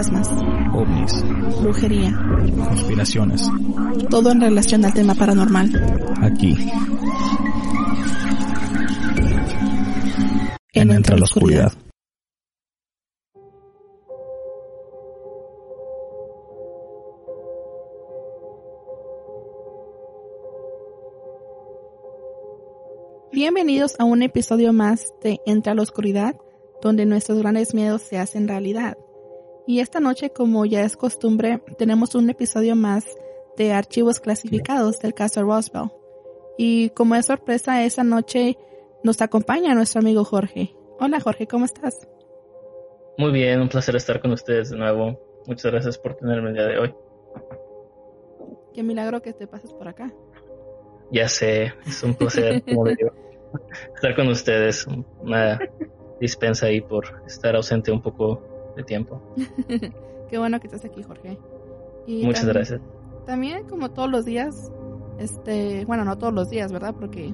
fantasmas, ovnis, brujería, conspiraciones. todo en relación al tema paranormal. Aquí, En en Entre la Oscuridad. Bienvenidos a un episodio más de Entra a la Oscuridad, donde nuestros grandes miedos se hacen realidad. Y esta noche, como ya es costumbre, tenemos un episodio más de archivos clasificados del caso Roswell. Y como es sorpresa, esa noche nos acompaña nuestro amigo Jorge. Hola Jorge, ¿cómo estás? Muy bien, un placer estar con ustedes de nuevo. Muchas gracias por tenerme el día de hoy. Qué milagro que te pases por acá. Ya sé, es un placer, como digo, estar con ustedes. Una dispensa ahí por estar ausente un poco de tiempo. Qué bueno que estás aquí, Jorge. Y Muchas también- gracias. También, como todos los días, este, bueno, no todos los días, ¿verdad? Porque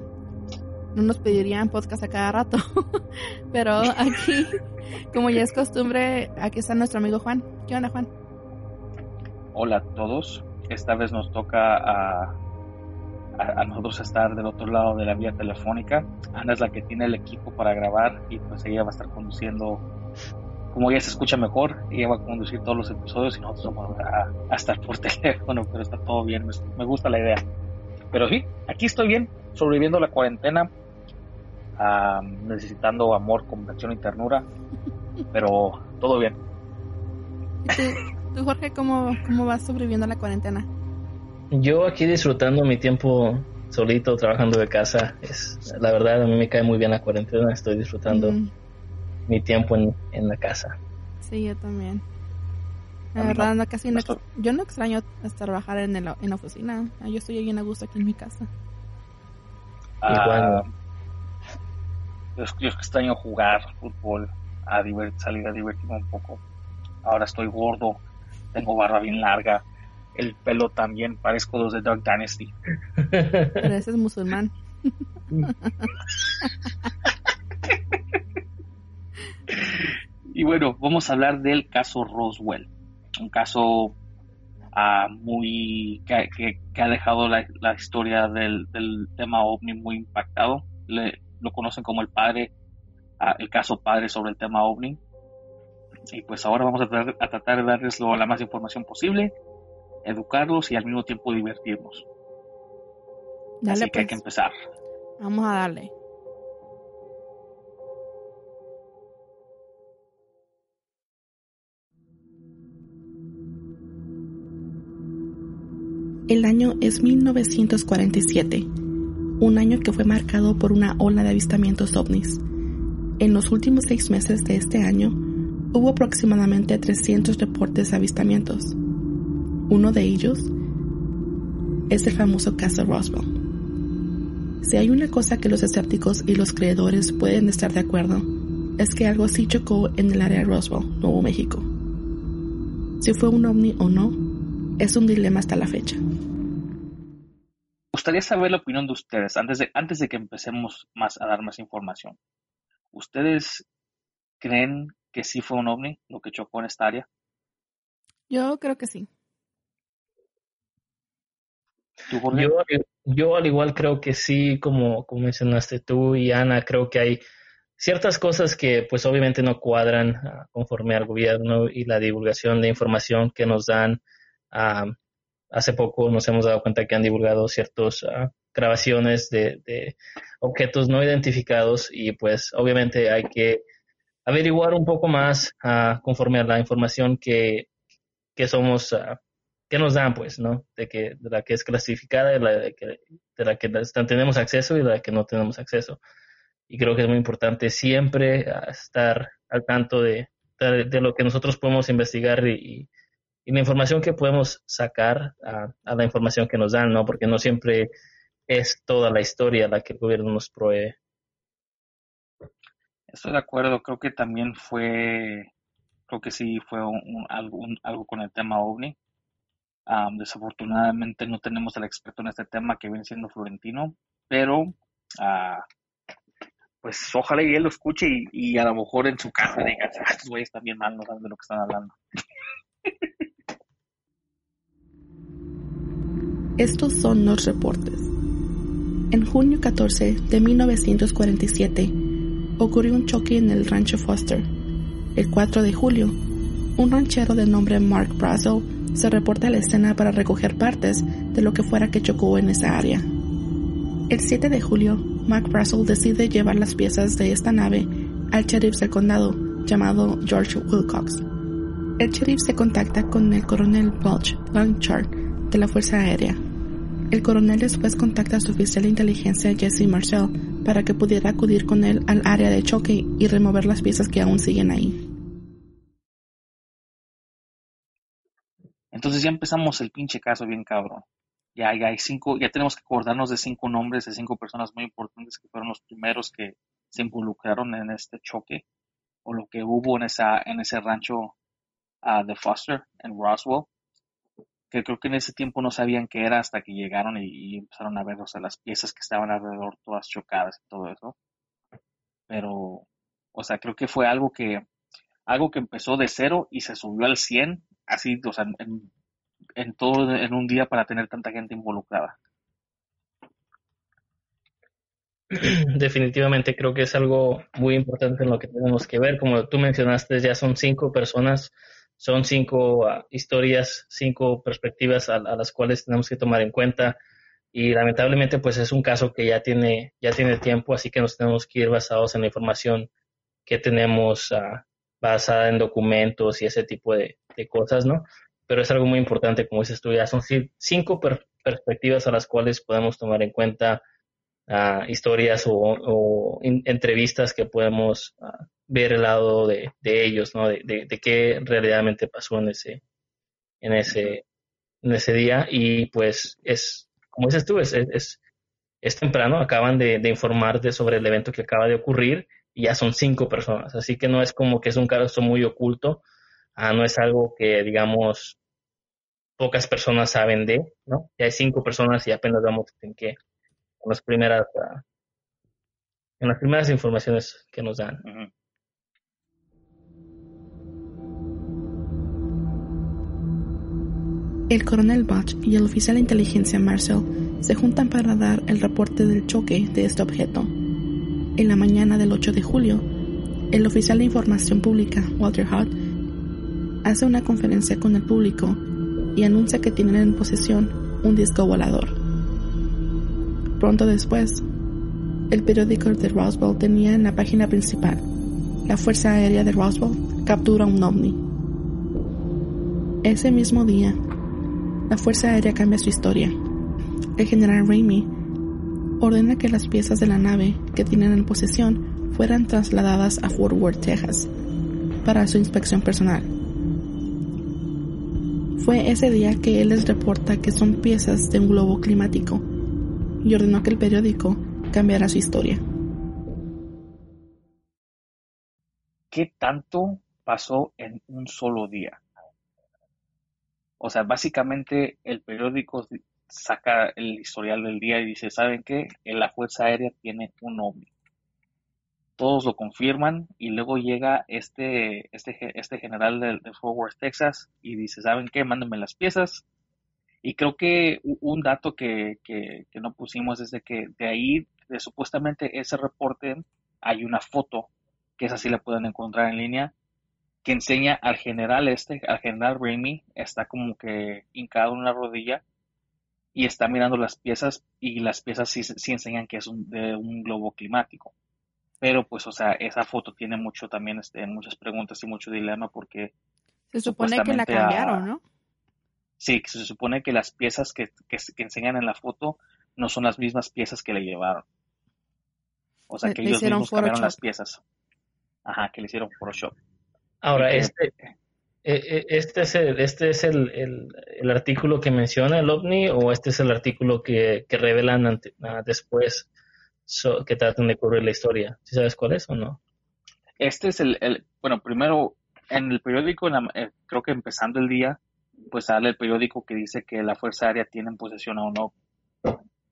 no nos pedirían podcast a cada rato. Pero aquí, como ya es costumbre, aquí está nuestro amigo Juan. ¿Qué onda, Juan? Hola a todos. Esta vez nos toca a, a, a nosotros estar del otro lado de la vía telefónica. Ana es la que tiene el equipo para grabar y pues ella va a estar conduciendo. Como ella se escucha mejor, ella va a conducir todos los episodios y nosotros vamos a, a estar por teléfono, pero está todo bien. Me, me gusta la idea. Pero sí, aquí estoy bien, sobreviviendo la cuarentena, ah, necesitando amor, comprensión y ternura, pero todo bien. ¿Y tú, tú, Jorge, cómo, cómo vas sobreviviendo la cuarentena? Yo aquí disfrutando mi tiempo solito, trabajando de casa. Es, la verdad, a mí me cae muy bien la cuarentena. Estoy disfrutando Mm, mi tiempo en, en la casa. sí, yo también. La verdad, no. casi no, yo no extraño hasta trabajar en, el- en la oficina. Ah, Yo estoy bien a gusto aquí en mi casa. Ah, yo, yo extraño jugar fútbol, a divert- salir a divertirme un poco. Ahora estoy gordo, tengo barba bien larga, el pelo también, parezco los de Dark Dynasty. Pero ese es musulmán. Y bueno, vamos a hablar del caso Roswell, un caso ah, muy que, que- que ha dejado la, la historia del, del tema ovni muy impactado. Le- lo conocen como el padre, ah, el caso padre sobre el tema ovni. Y pues ahora vamos a, tratar- a tratar de darles lo- la más información posible, educarlos y al mismo tiempo divertirnos. Dale, Así que hay pues. que empezar. Vamos a darle. El año es 1947, un año que fue marcado por una ola de avistamientos ovnis. En los últimos seis meses de este año, hubo aproximadamente 300 reportes de avistamientos. Uno de ellos es el famoso caso Roswell. Si hay una cosa que los escépticos y los creedores pueden estar de acuerdo, es que algo sí chocó en el área de Roswell, Nuevo México. Si fue un ovni o no, es un dilema hasta la fecha. Me gustaría saber la opinión de ustedes antes de, antes de que empecemos más a dar más información. ¿Ustedes creen que sí fue un ovni lo que chocó en esta área? Yo creo que sí. ¿Tú, Jorge? Yo, yo al igual creo que sí, como, como mencionaste tú y Ana, creo que hay ciertas cosas que pues obviamente no cuadran ah, conforme al gobierno y la divulgación de información que nos dan. Ah, hace poco nos hemos dado cuenta que han divulgado ciertas grabaciones de, de objetos no identificados y pues obviamente hay que averiguar un poco más ah, conforme a la información que, que somos ah, que nos dan, pues, ¿no? De, que, de la que es clasificada, de la de, que, la que tenemos acceso y de la que no tenemos acceso. Y creo que es muy importante siempre ah, estar al tanto de, de, lo que nosotros podemos investigar y la información que podemos sacar a, a, la información que nos dan, ¿no? Porque no siempre es toda la historia la que el gobierno nos provee. Estoy de acuerdo, creo que también fue, creo que sí fue un, algo, con el tema OVNI. Desafortunadamente no tenemos al experto en este tema que viene siendo Florentino, pero uh, pues ojalá y él lo escuche y, y, a lo mejor en su casa diga, ah, estos güeyes están bien mal, no saben de lo que están hablando. Estos son los reportes. En junio 14 de 1947 ocurrió un choque en el rancho Foster. El 4 de julio, un ranchero de nombre Mark Brazel se reporta a la escena para recoger partes de lo que fuera que chocó en esa área. El 7 de julio, Mark Brazel decide llevar las piezas de esta nave al sheriff del condado, llamado George Wilcox. El sheriff se contacta con el coronel Welch Blanchard de la Fuerza Aérea. El coronel después contacta a su oficial de inteligencia Jesse Marcel para que pudiera acudir con él al área de choque y remover las piezas que aún siguen ahí. Entonces ya empezamos el pinche caso bien cabrón. Ya, ya hay cinco, ya tenemos que acordarnos de cinco nombres de cinco personas muy importantes que fueron los primeros que se involucraron en este choque o lo que hubo en esa en ese rancho ah, de Foster en Roswell que creo que en ese tiempo no sabían qué era hasta que llegaron y, empezaron a ver o sea, las piezas que estaban alrededor todas chocadas y todo eso pero o sea creo que fue algo que algo que empezó de cero y se subió al 100 así o sea en, en todo en un día para tener tanta gente involucrada Definitivamente creo que es algo muy importante en lo que tenemos que ver. Como tú mencionaste, ya son cinco personas, son cinco ah, historias, cinco perspectivas a, las cuales tenemos que tomar en cuenta. Y lamentablemente, pues es un caso que ya tiene, ya tiene tiempo, así que nos tenemos que ir basados en la información que tenemos uh, basada en documentos y ese tipo de, cosas, ¿no? Pero es algo muy importante, como dices tú, ya son cinco perspectivas a las cuales podemos tomar en cuenta historias o, entrevistas que podemos ver el lado de, ellos, ¿no? De, de, qué realmente pasó en ese, en ese, en ese día. Y pues es, como dices tú, es, es, es temprano, acaban de, de informarte sobre el evento que acaba de ocurrir y ya son cinco personas. Así que no es como que es un caso muy oculto, ah, no es algo que, digamos, pocas personas saben de, ¿no? Ya hay cinco personas y apenas vamos en qué en las primeras, ah, en las primeras informaciones que nos dan. El coronel Bach y el oficial de inteligencia Marcel se juntan para dar el reporte del choque de este objeto. En la mañana del 8 de julio, el oficial de información pública, Walter Hutt, hace una conferencia con el público y anuncia que tienen en posesión un disco volador. Pronto después, el periódico de Roswell tenía en la página principal, la Fuerza Aérea de Roswell captura un ovni. Ese mismo día, la Fuerza Aérea cambia su historia. El general Ramey ordena que las piezas de la nave que tienen en posesión fueran trasladadas a Fort Worth, Texas, para su inspección personal. Fue ese día que él les reporta que son piezas de un globo climático y ordenó que el periódico cambiara su historia. ¿Qué tanto pasó en un solo día? O sea, básicamente el periódico saca el historial del día y dice, ¿saben qué? La Fuerza Aérea tiene un ovni. Todos lo confirman y luego llega este, este, este general de, de Fort Worth, Texas y dice, ¿saben qué? Mándenme las piezas, y creo que un dato que, que, no pusimos es de que de ahí, de supuestamente ese reporte, hay una foto, que es así la pueden encontrar en línea, que enseña al general este, al general Raimi, está como que hincado en una rodilla y está mirando las piezas y las piezas sí, sí enseñan que es un, de un globo climático. Pero pues, o sea, esa foto tiene mucho también, este, muchas preguntas y mucho dilema porque... Se supone que la cambiaron, ¿no? Sí, se supone que las piezas que, enseñan en la foto no son las mismas piezas que le llevaron. O sea, que ellos mismos cambiaron las piezas. Ajá, que le hicieron Photoshop. Ahora, este, eh, eh, este es, el, este es el, el, artículo que menciona el OVNI o este es el artículo que, que revelan ah, después que tratan de cubrir la historia. ¿Sí sabes cuál es o no? Este es el, el bueno, primero en el periódico, eh, creo que empezando el día, pues sale el periódico que dice que la Fuerza Aérea tiene en posesión o no.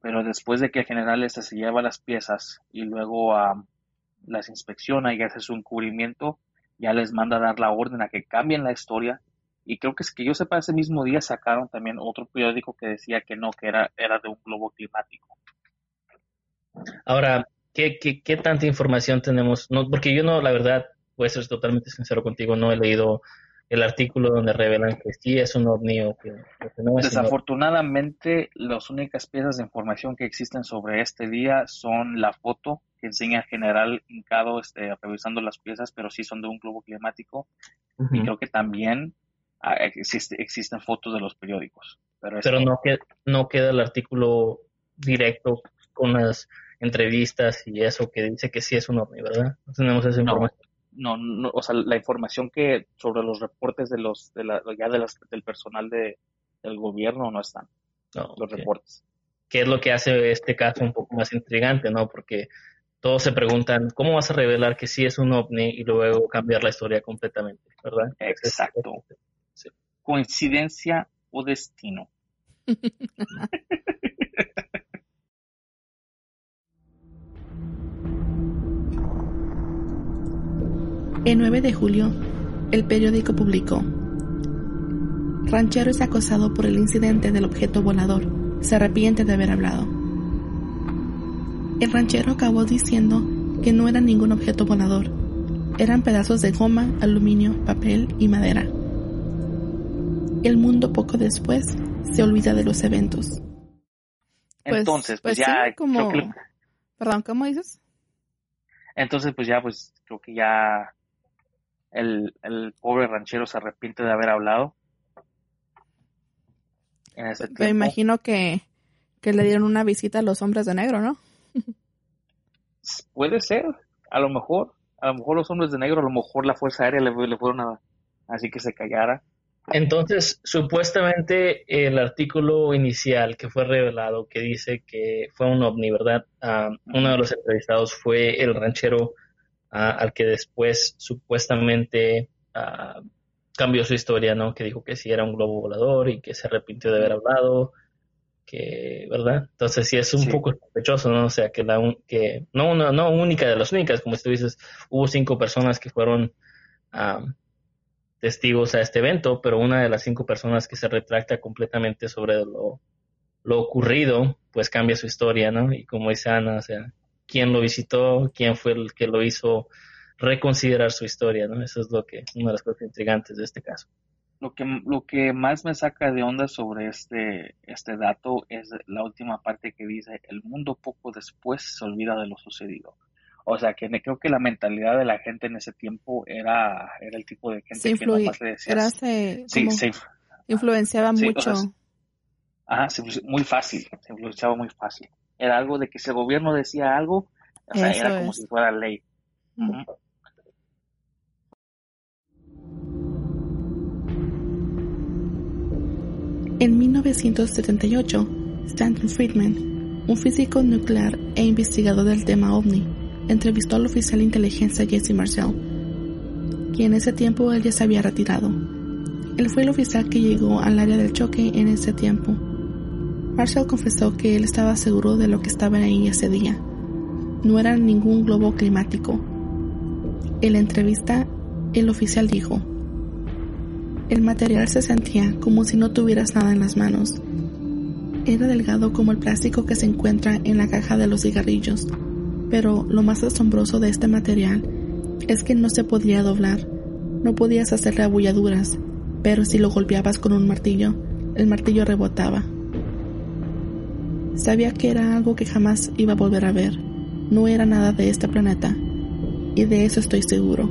Pero después de que el general este se lleva las piezas y luego las inspecciona y hace su encubrimiento, ya les manda a dar la orden a que cambien la historia y creo que es que yo sepa, ese mismo día sacaron también otro periódico que decía que no, que era, era de un globo climático. Ahora, ¿qué, qué, qué tanta información tenemos? No, porque yo no, la verdad, voy a ser totalmente sincero contigo, no he leído el artículo donde revelan que sí es un ovni o que, no es Desafortunadamente, las únicas piezas de información que existen sobre este día son la foto que enseña el general hincado este, revisando las piezas, pero sí son de un globo climático. Y creo que también ah, existe, existen fotos de los periódicos. Pero, pero no, que, no queda el artículo directo con las entrevistas y eso que dice que sí es un ovni, ¿verdad? No tenemos esa información no, no, o sea, la información que sobre los reportes de los, de la, ya de las, del personal de, del gobierno no están, los reportes. ¿Qué es lo que hace este caso un poco más intrigante, no? Porque todos se preguntan, ¿cómo vas a revelar que sí es un ovni y luego cambiar la historia completamente, verdad? Exacto. ¿Coincidencia o destino? El 9 de julio, el periódico publicó, Ranchero es acosado por el incidente del objeto volador. Se arrepiente de haber hablado. El ranchero acabó diciendo que no era ningún objeto volador. Eran pedazos de goma, aluminio, papel y madera. El mundo poco después se olvida de los eventos. Pues, Entonces, pues, pues ya... como... Perdón, ¿cómo dices? Entonces, pues ya, pues creo que ya el, el pobre ranchero se arrepiente de haber hablado. Me imagino que, que le dieron una visita a los hombres de negro, ¿no? Puede ser, a lo mejor, a lo mejor los hombres de negro, a lo mejor la Fuerza Aérea le, le fueron a, así que se callara. Entonces, supuestamente el artículo inicial que fue revelado, que dice que fue un ovni, ¿verdad? Ah, uno de los entrevistados fue el ranchero al que después supuestamente ah, cambió su historia, ¿no? Que dijo que sí era un globo volador y que se arrepintió de haber hablado, que, ¿verdad? Entonces sí es un poco sospechoso, ¿no? O sea, que la que no una, no única de las únicas, como tú dices, hubo cinco personas que fueron ah, testigos a este evento, pero una de las cinco personas que se retracta completamente sobre lo, lo ocurrido, pues cambia su historia, ¿no? Y como dice Ana, o sea, quién lo visitó, quién fue el que lo hizo reconsiderar su historia, ¿no? Eso es lo que, una de las cosas intrigantes de este caso. Lo que, lo que más me saca de onda sobre este, este dato es la última parte que dice, el mundo poco después se olvida de lo sucedido. O sea, que creo que la mentalidad de la gente en ese tiempo era, era el tipo de gente que nomás le decía... sí, influenciaba mucho. ajá, muy fácil, se influenciaba muy fácil era algo de que si el gobierno decía algo, o sea, era como si fuera ley. En 1978, Stanton Friedman, un físico nuclear e investigador del tema OVNI, entrevistó al oficial de inteligencia Jesse Marcel, quien en ese tiempo él ya se había retirado. Él fue el oficial que llegó al área del choque en ese tiempo Marshall confesó que él estaba seguro de lo que estaba ahí ese día. No era ningún globo climático. En la entrevista, el oficial dijo, el material se sentía como si no tuvieras nada en las manos. Era delgado como el plástico que se encuentra en la caja de los cigarrillos, pero lo más asombroso de este material es que no se podía doblar, no podías hacerle abulladuras, pero si lo golpeabas con un martillo, el martillo rebotaba. Sabía que era algo que jamás iba a volver a ver. No era nada de este planeta. Y de eso estoy seguro.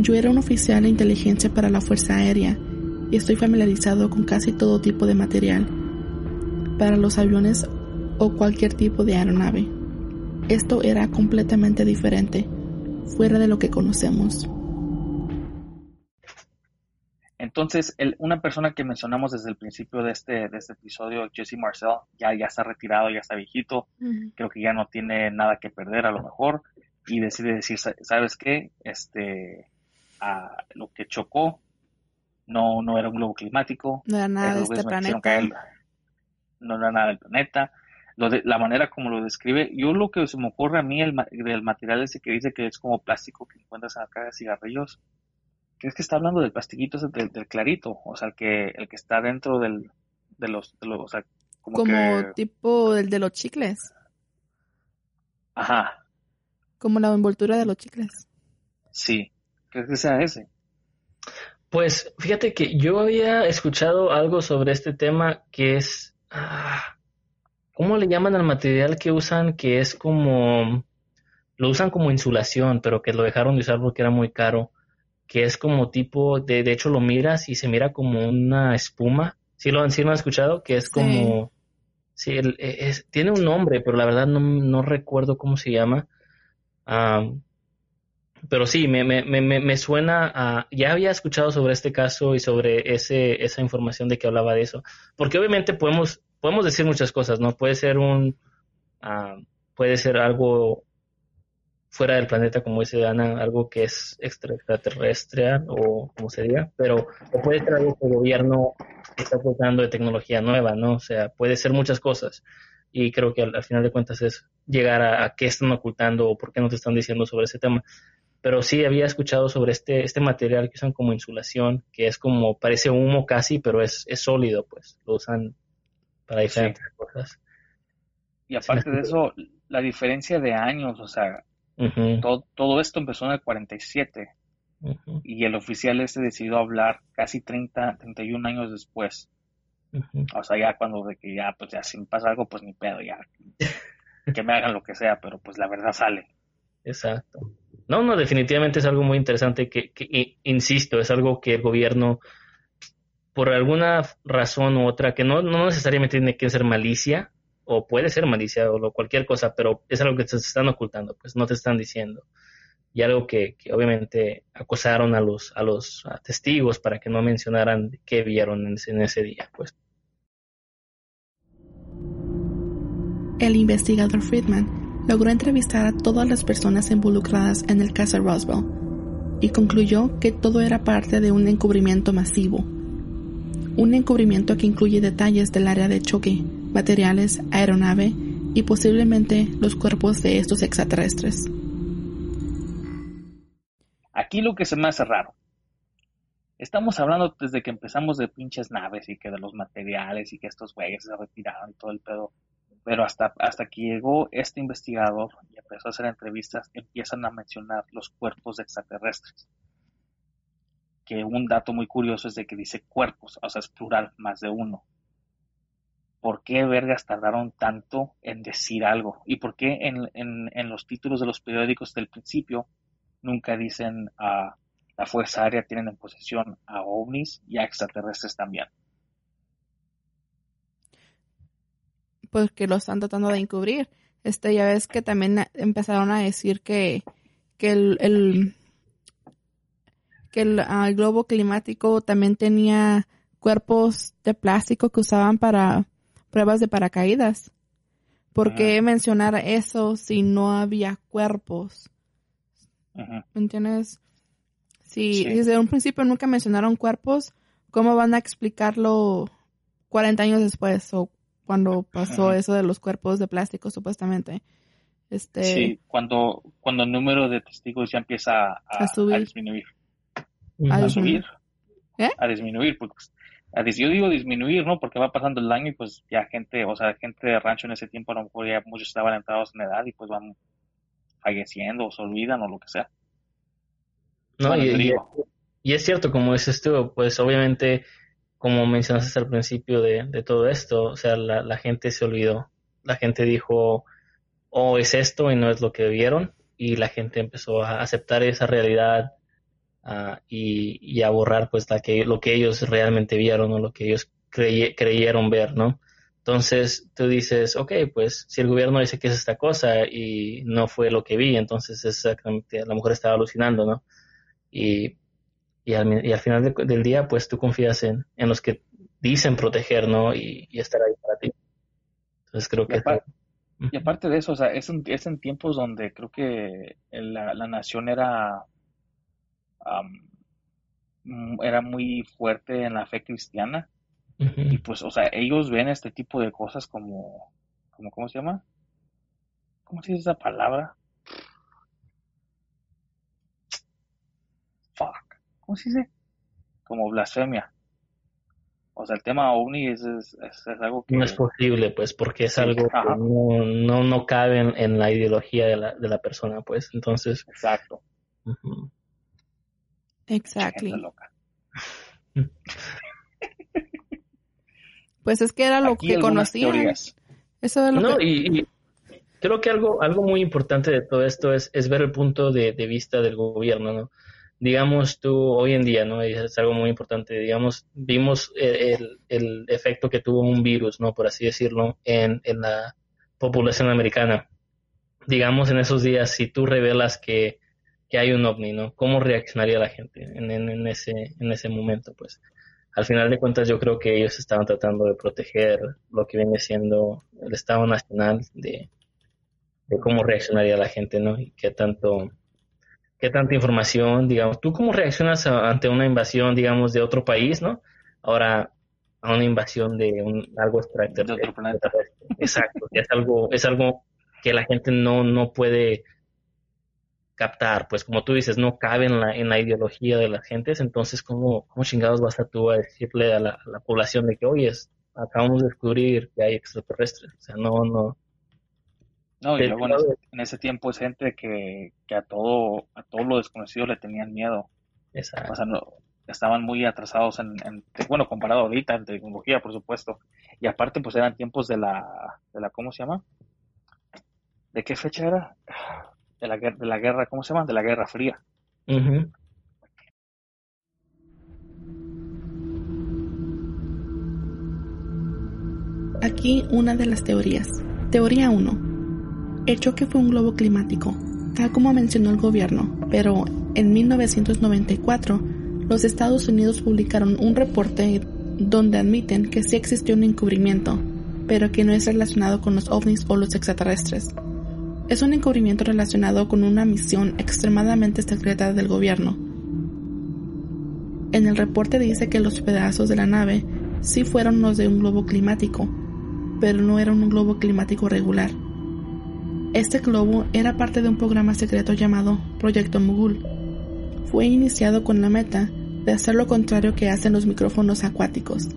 Yo era un oficial de inteligencia para la Fuerza Aérea y estoy familiarizado con casi todo tipo de material para los aviones o cualquier tipo de aeronave. Esto era completamente diferente, fuera de lo que conocemos. Entonces, una persona que mencionamos desde el principio de este, de este episodio, Jesse Marcel, ya, ya está retirado, ya está viejito, creo que ya no tiene nada que perder a lo mejor, y decide decir, ¿sabes qué? Este, lo que chocó no, no era un globo climático, no era nada de este planeta. no era nada del planeta. Lo de, la manera como lo describe, yo lo que se me ocurre a mí el, del material ese que dice que es como plástico que encuentras en la caja de cigarrillos, es que está hablando del plastiquito del, del, clarito, o sea, el que, el que está dentro del, de los, de los o sea, como, como tipo el de los chicles. Ajá. Como la envoltura de los chicles. Sí, ¿crees que sea ese? Pues fíjate que yo había escuchado algo sobre este tema que es... Ah, ¿Cómo le llaman al material que usan? Que es como... Lo usan como insulación, pero que lo dejaron de usar porque era muy caro. Que es como tipo... De, de hecho lo miras y se mira como una espuma. ¿Sí lo, sí lo han escuchado? Que es como... Sí, e, es, tiene un nombre, pero la verdad no, no recuerdo cómo se llama. pero sí, me, me, me, me, suena. Ya había escuchado sobre este caso y sobre ese, esa información de que hablaba de eso. Porque obviamente podemos, podemos decir muchas cosas, ¿no? Puede ser un... puede ser algo fuera del planeta, como dice Ana, algo que es extraterrestre o como se diga, pero puede ser algo que el gobierno está aportando de tecnología nueva, ¿no? O sea, puede ser muchas cosas. Y creo que al, final de cuentas es llegar a, qué están ocultando o por qué no te están diciendo sobre ese tema. Pero sí había escuchado sobre este, este material que usan como insulación, que es como, parece humo casi, pero es, es sólido, pues. Lo usan para diferentes cosas. Y aparte de eso, la diferencia de años, o sea, todo, todo, esto empezó en el 47 y el oficial este decidió hablar casi 30, 31 años después. O sea, ya cuando de que ya, pues ya si me pasa algo, pues ni pedo, ya. que me hagan lo que sea, pero pues la verdad sale. Exacto. No, no, definitivamente es algo muy interesante que, que insisto, es algo que el gobierno, por alguna razón u otra, que no, no necesariamente tiene que ser malicia, o puede ser malicia o cualquier cosa, pero es algo que te están ocultando, pues no te están diciendo. Y algo que, obviamente acosaron a los, testigos para que no mencionaran qué vieron en ese, en ese día, pues. El investigador Friedman logró entrevistar a todas las personas involucradas en el caso Roswell y concluyó que todo era parte de un encubrimiento masivo. Un encubrimiento que incluye detalles del área de choque, materiales, aeronave y posiblemente los cuerpos de estos extraterrestres. Aquí lo que se me hace raro. Estamos hablando desde que empezamos de pinches naves y que de los materiales y que estos güeyes se retiraron y todo el pedo. Pero hasta, hasta que llegó este investigador y empezó a hacer entrevistas, empiezan a mencionar los cuerpos extraterrestres. Que un dato muy curioso es de que dice cuerpos, o sea, es plural, más de uno. ¿Por qué vergas tardaron tanto en decir algo? ¿Y por qué en, los títulos de los periódicos del principio nunca dicen a la Fuerza Aérea tienen en posesión a ovnis y a extraterrestres también? Pues que lo están tratando de encubrir. Este, ya ves que también empezaron a decir que, que el, que el globo climático también tenía cuerpos de plástico que usaban para pruebas de paracaídas. ¿Por qué mencionar eso si no había cuerpos? ¿Me entiendes? Si desde un principio nunca mencionaron cuerpos, ¿cómo van a explicarlo 40 años después o cuando pasó eso de los cuerpos de plástico supuestamente? Este, sí, cuando, cuando el número de testigos ya empieza a, disminuir. ¿A, subir? ¿Eh? A disminuir, porque yo digo disminuir, ¿no? Porque va pasando el año y pues ya gente, o sea, gente de rancho en ese tiempo a lo mejor ya muchos estaban entrados en edad y pues van falleciendo o se olvidan o lo que sea. No, y, es cierto, como dices tú, pues obviamente, como mencionaste al principio de, de todo esto, o sea, la, la, gente se olvidó. La gente dijo, oh, es esto y no es lo que vieron. Y la gente empezó a aceptar esa realidad y, a borrar pues la que, lo que ellos realmente vieron o lo que ellos creyeron ver, ¿no? Entonces tú dices, ok, pues si el gobierno dice que es esta cosa y no fue lo que vi, entonces exactamente, la mujer estaba alucinando, ¿no? Y, y, al, y al final del día, pues tú confías en, en los que dicen proteger, ¿no? Y, estar ahí para ti. Entonces creo que... Y aparte, de eso, o sea, es en, es en tiempos donde creo que la, la nación era Mm, era muy fuerte en la fe cristiana. Y pues, o sea, ellos ven este tipo de cosas como, como ¿cómo se llama? ¿Cómo se dice esa palabra? Fuck. ¿cómo se dice? Como blasfemia. O sea, el tema ovni es, es, algo que... No es posible, pues, porque es algo que no, no, no cabe en, la ideología de la, de la persona, pues, entonces... Exacto. Exacto. pues es que era lo que conocían. Eso es lo no, y, creo que algo, algo muy importante de todo esto es, es ver el punto de, de, vista del gobierno, ¿no? Digamos tú, hoy en día, ¿no? Es algo muy importante, digamos, vimos el, el efecto que tuvo un virus, ¿no? Por así decirlo, en, en la población americana. Digamos, en esos días, si tú revelas que, que hay un ovni, ¿no? ¿Cómo reaccionaría la gente en, en, en, ese, en ese momento, pues? al final de cuentas yo creo que ellos estaban tratando de proteger lo que viene siendo el Estado Nacional de, de cómo reaccionaría la gente, ¿no? Y qué tanto, qué tanta información, digamos, tú cómo reaccionas ante una invasión, digamos, de otro país, ¿no? Ahora a una invasión de un, algo extraterrestre. Exacto, es algo, es algo que la gente no, no puede captar, pues como tú dices, no cabe en la, en la ideología de las gentes, entonces ¿cómo, cómo chingados vas a tú a decirle a la, población de que, oye, acabamos de descubrir que hay extraterrestres? O sea, no, no, no, y luego en ese, tiempo es gente que, que, a todo a todo lo desconocido le tenían miedo. Exacto. O sea, no, estaban muy atrasados en, bueno, comparado ahorita en tecnología, por supuesto. Y aparte, pues eran tiempos de la, de la ¿cómo se llama? ¿De qué fecha era? De la, de la guerra, ¿cómo se llama? De la Guerra Fría. Aquí una de las teorías. Teoría 1 el choque fue un globo climático, tal como mencionó el gobierno, pero en 1994 los Estados Unidos publicaron un reporte donde admiten que sí existió un encubrimiento, pero que no es relacionado con los ovnis o los extraterrestres. Es un encubrimiento relacionado con una misión extremadamente secreta del gobierno. En el reporte dice que los pedazos de la nave sí fueron los de un globo climático, pero no era un globo climático regular este globo era parte de un programa secreto llamado Proyecto Mogul. Fue iniciado con la meta de hacer lo contrario que hacen los micrófonos acuáticos.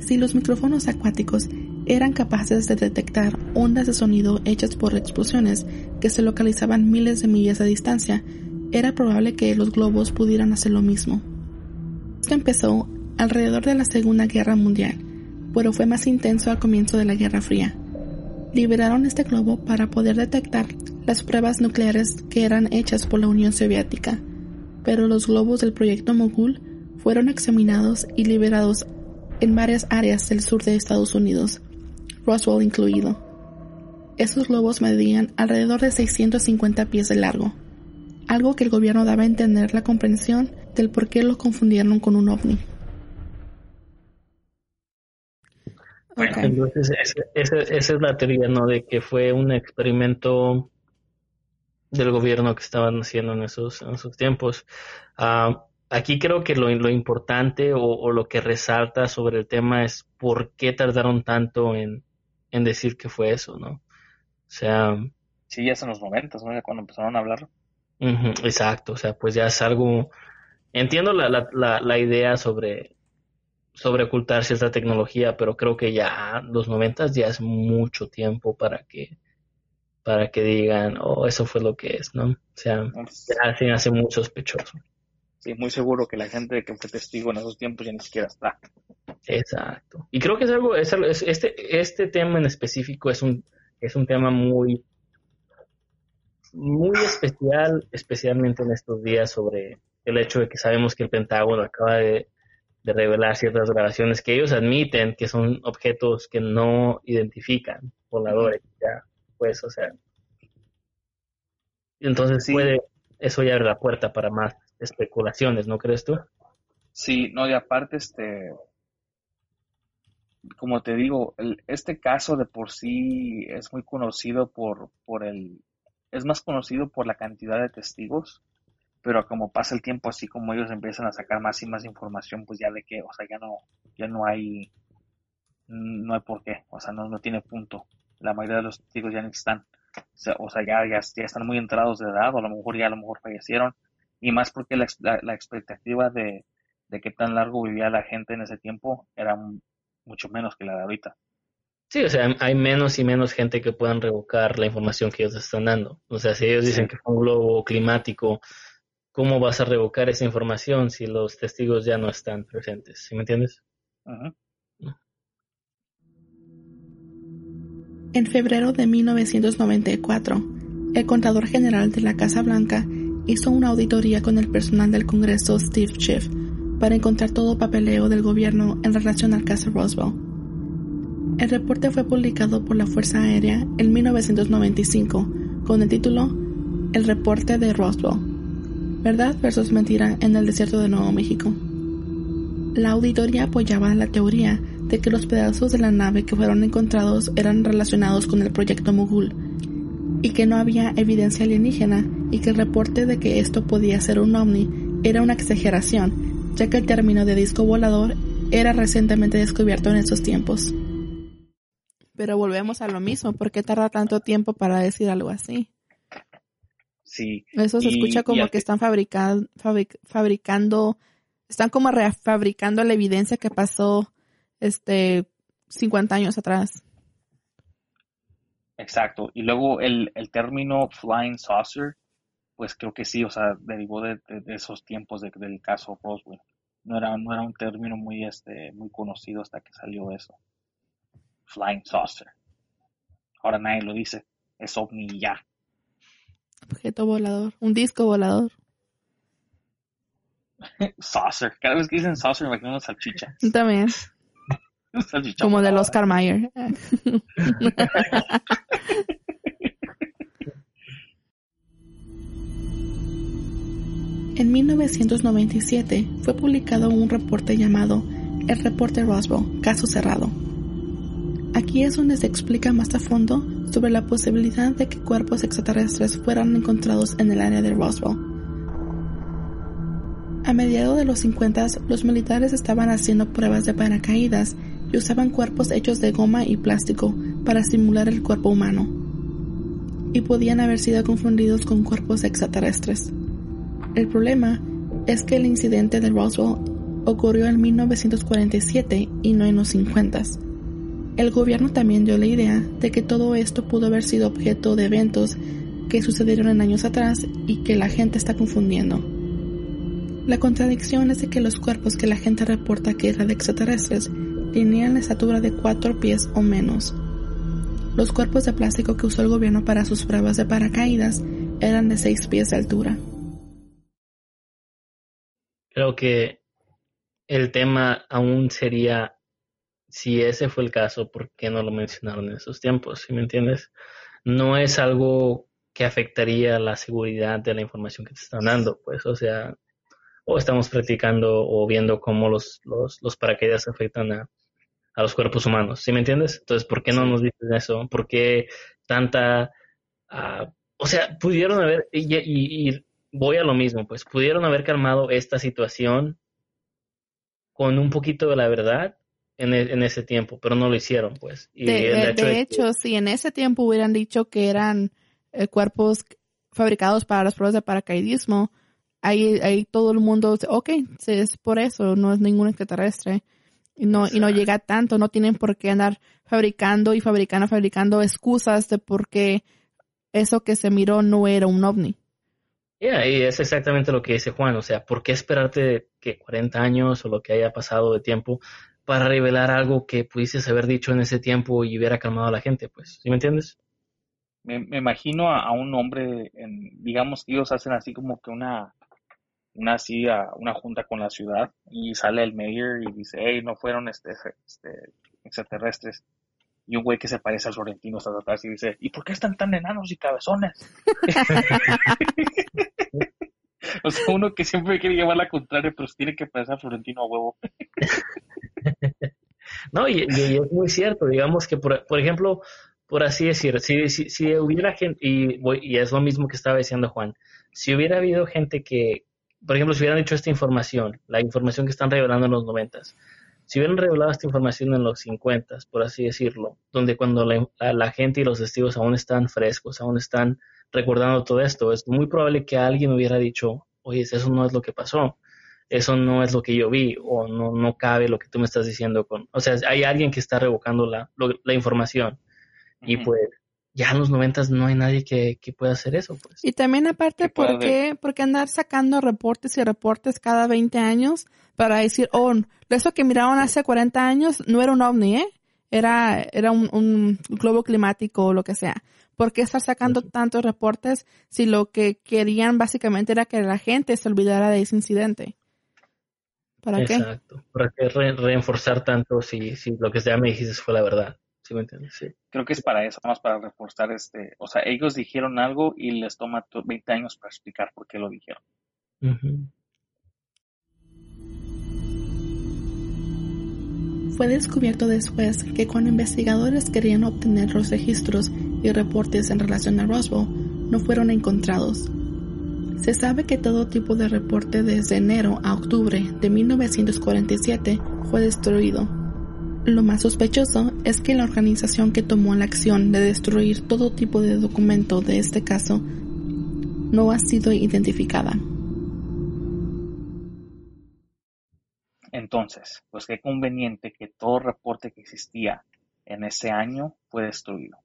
Si los micrófonos acuáticos eran capaces de detectar ondas de sonido hechas por explosiones que se localizaban miles de millas a distancia, era probable que los globos pudieran hacer lo mismo. Esto empezó alrededor de la Segunda Guerra Mundial, pero fue más intenso al comienzo de la Guerra Fría. Liberaron este globo para poder detectar las pruebas nucleares que eran hechas por la Unión Soviética, pero los globos del proyecto Mogul fueron examinados y liberados en varias áreas del sur de Estados Unidos, Roswell incluido. Esos globos medían alrededor de 650 pies de largo, algo que el gobierno daba a entender la comprensión del por qué lo confundieron con un ovni. Entonces, esa, es la teoría, ¿no? De que fue un experimento del gobierno que estaban haciendo en esos, en esos tiempos. Ah, aquí creo que lo, lo importante o, lo que resalta sobre el tema es por qué tardaron tanto en, en decir que fue eso, ¿no? O sea... Sí, ya es en los momentos, ¿no? Ya cuando empezaron a hablar. exacto, o sea, pues ya es algo... Entiendo la, la, la, la idea sobre sobre ocultar cierta tecnología, pero creo que ya los noventas ya es mucho tiempo para que para que digan, oh, eso fue lo que es, ¿no? O sea, ya se hace muy sospechoso. Sí, muy seguro que la gente que fue testigo en esos tiempos ya ni siquiera está. Exacto. Y creo que es algo, es, este, este tema en específico es un, es un tema muy, muy especial, especialmente en estos días sobre el hecho de que sabemos que el Pentágono acaba de de revelar ciertas grabaciones que ellos admiten que son objetos que no identifican voladores, ya, pues, o sea. Entonces puede, eso ya abre la puerta para más especulaciones, ¿no crees tú? Sí, no, y aparte, este, como te digo, este caso de por sí es muy conocido por, por el, es más conocido por la cantidad de testigos pero como pasa el tiempo, así como ellos empiezan a sacar más y más información, pues ya de que, o sea, ya no, ya no hay, no hay por qué, o sea, no, no tiene punto. La mayoría de los testigos ya no están, o sea, ya, ya, están muy entrados de edad, o a lo mejor ya a lo mejor fallecieron, Y más porque la, la, la expectativa de, de qué tan largo vivía la gente en ese tiempo era mucho menos que la de ahorita. Sí, o sea, hay menos y menos gente que puedan revocar la información que ellos están dando. O sea, si ellos dicen que fue un globo climático, ¿cómo vas a revocar esa información si los testigos ya no están presentes? ¿Sí me entiendes? En febrero de 1994, el contador general de la Casa Blanca hizo una auditoría con el personal del Congreso Steve Schiff para encontrar todo papeleo del gobierno en relación al caso Roswell. El reporte fue publicado por la Fuerza Aérea en 1995 con el título El reporte de Roswell. Verdad versus mentira en el desierto de Nuevo México. La auditoría apoyaba la teoría de que los pedazos de la nave que fueron encontrados eran relacionados con el proyecto Mogul y que no había evidencia alienígena y que el reporte de que esto podía ser un ovni era una exageración ya que el término de disco volador era recientemente descubierto en esos tiempos. Pero volvemos a lo mismo, ¿por qué tarda tanto tiempo para decir algo así? Sí. Eso se escucha como que están fabricando, fabricando, están como refabricando la evidencia que pasó este 50 años atrás. Exacto. Y luego el, el término flying saucer pues creo que sí, o sea, derivó de, esos tiempos del caso Roswell. No era, no era un término muy, este, muy conocido hasta que salió eso. Flying saucer. Ahora nadie lo dice. Es ovni ya. Objeto volador. Un disco volador. saucer. Cada vez que dicen saucer me imagino una salchicha. También. Como del Oscar Mayer. En 1997 fue publicado un reporte llamado El reporte Roswell, caso cerrado. Aquí es donde se explica más a fondo sobre la posibilidad de que cuerpos extraterrestres fueran encontrados en el área de Roswell. A mediados de los 50 los militares estaban haciendo pruebas de paracaídas y usaban cuerpos hechos de goma y plástico para simular el cuerpo humano. Y podían haber sido confundidos con cuerpos extraterrestres. El problema es que el incidente de Roswell ocurrió en 1947 y no en los 50. El gobierno también dio la idea de que todo esto pudo haber sido objeto de eventos que sucedieron en años atrás y que la gente está confundiendo. La contradicción es de que los cuerpos que la gente reporta que eran extraterrestres tenían la estatura de cuatro pies o menos. Los cuerpos de plástico que usó el gobierno para sus pruebas de paracaídas eran de seis pies de altura. Creo que el tema aún sería, si ese fue el caso, ¿por qué no lo mencionaron en esos tiempos? ¿Sí me entiendes? No es algo que afectaría la seguridad de la información que te están dando, pues, o sea, o estamos practicando o viendo cómo los, los, los paracaídas afectan a, a los cuerpos humanos, ¿sí me entiendes? Entonces, ¿por qué no nos dicen eso? ¿Por qué tanta... Uh, o sea, pudieron haber, y, y, voy a lo mismo, pues pudieron haber calmado esta situación con un poquito de la verdad en, e, en ese tiempo, pero no lo hicieron, pues. Y de, hecho, si en ese tiempo hubieran dicho que eran eh, cuerpos fabricados para las pruebas de paracaidismo, ahí, ahí todo el mundo, ok, es por eso, no es ningún extraterrestre. Y no, y no llega tanto, no tienen por qué andar fabricando y fabricando, fabricando excusas de por qué eso que se miró no era un ovni. Yeah, y es exactamente lo que dice Juan, o sea, ¿por qué esperarte que 40 años o lo que haya pasado de tiempo para revelar algo que pudieses haber dicho en ese tiempo y hubiera calmado a la gente? Pues, ¿sí me entiendes? Me, imagino a, un hombre, en, digamos que ellos hacen así como que una, una así, una junta con la ciudad y sale el mayor y dice, hey, no fueron este, este extraterrestres y un güey que se parece al Florentino está atrás y dice, ¿y por qué están tan enanos y cabezones? o sea, uno que siempre quiere llevar la contraria, pero tiene que a Florentino a huevo. no, y, es muy cierto, digamos que, por, ejemplo, por así decir, si, si, hubiera gente, y, y es lo mismo que estaba diciendo Juan, si hubiera habido gente que, por ejemplo, si hubieran hecho esta información, la información que están revelando en los noventas, si hubieran revelado esta información en los 50, por así decirlo, donde cuando la, gente y los testigos aún están frescos, aún están recordando todo esto, es muy probable que alguien hubiera dicho oye, eso no es lo que pasó, eso no es lo que yo vi, o no, no cabe lo que tú me estás diciendo con, o sea, hay alguien que está revocando la, la información. Y pues ya en los noventas no hay nadie que, que, pueda hacer eso, pues. Y también aparte, ¿por qué, ¿por qué andar sacando reportes y reportes cada 20 años para decir, oh, eso que miraron hace 40 años no era un ovni, ¿eh? Era, era un, un globo climático o lo que sea. ¿Por qué estar sacando tantos reportes si lo que querían básicamente era que la gente se olvidara de ese incidente? ¿Para qué? Exacto. ¿Para qué reforzar tanto si, si lo que ya me dijiste fue la verdad? ¿Sí me entiendes? Sí. Creo que es para eso, más para reforzar este. O sea, ellos dijeron algo y les toma 20 años para explicar por qué lo dijeron. Fue descubierto después que cuando investigadores querían obtener los registros y reportes en relación a Roswell, no fueron encontrados. Se sabe que todo tipo de reporte desde enero a octubre de 1947 fue destruido. Lo más sospechoso es que la organización que tomó la acción de destruir todo tipo de documento de este caso no ha sido identificada. Entonces, pues qué conveniente que todo reporte que existía en ese año fue destruido.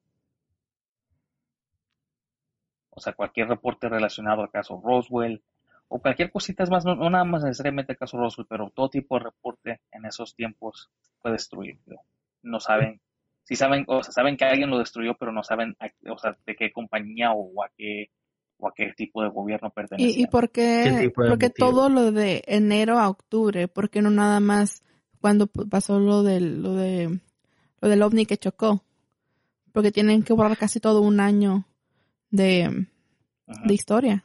O sea, cualquier reporte relacionado al caso Roswell o cualquier cosita es más, no, nada más necesariamente el caso Roswell, pero todo tipo de reporte en esos tiempos fue destruido. No saben, si saben, o sea, saben que alguien lo destruyó, pero no saben o sea, de qué compañía o a qué o a qué tipo de gobierno pertenece. ¿Y, por qué, porque todo lo de enero a octubre? ¿Por qué no nada más cuando pasó lo del, lo de, lo del ovni que chocó? Porque tienen que borrar casi todo un año de, de historia.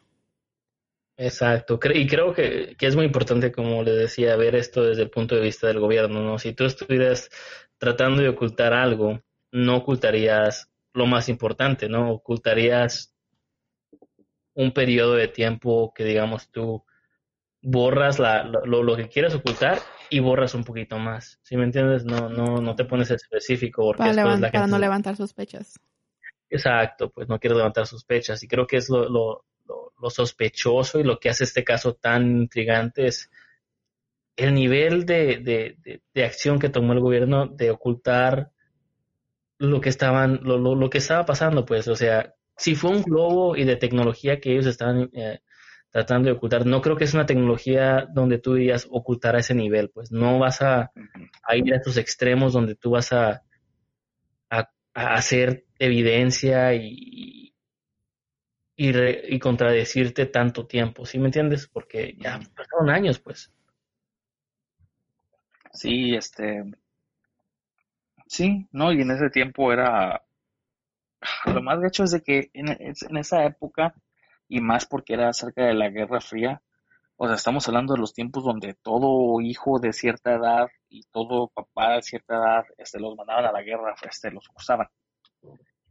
Exacto, y creo que, que, es muy importante, como le decía, ver esto desde el punto de vista del gobierno, ¿no? Si tú estuvieras tratando de ocultar algo, no ocultarías lo más importante, ¿no? Ocultarías un periodo de tiempo que digamos tú borras la, lo, lo, que quieres ocultar y borras un poquito más. ¿Sí me entiendes? No, no, no te pones específico porque para, para no levantar sospechas. Exacto, pues no quiero levantar sospechas y creo que es lo, lo, lo, sospechoso y lo que hace este caso tan intrigante es el nivel de, de, de, acción que tomó el gobierno de ocultar lo que estaban, lo, lo, lo que estaba pasando, pues, o sea, si fue un globo y de tecnología que ellos estaban eh, tratando de ocultar, no creo que es una tecnología donde tú dirías ocultar a ese nivel, pues no vas a, ir a esos extremos donde tú vas a, a, hacer evidencia y, y, contradecirte tanto tiempo, ¿sí me entiendes? Porque ya pasaron años, pues. Sí, este. Sí, no, y en ese tiempo era lo más hecho es de que en, en, esa época, y más porque era cerca de la Guerra Fría, o sea, estamos hablando de los tiempos donde todo hijo de cierta edad y todo papá de cierta edad este, los mandaban a la guerra, este, los usaban.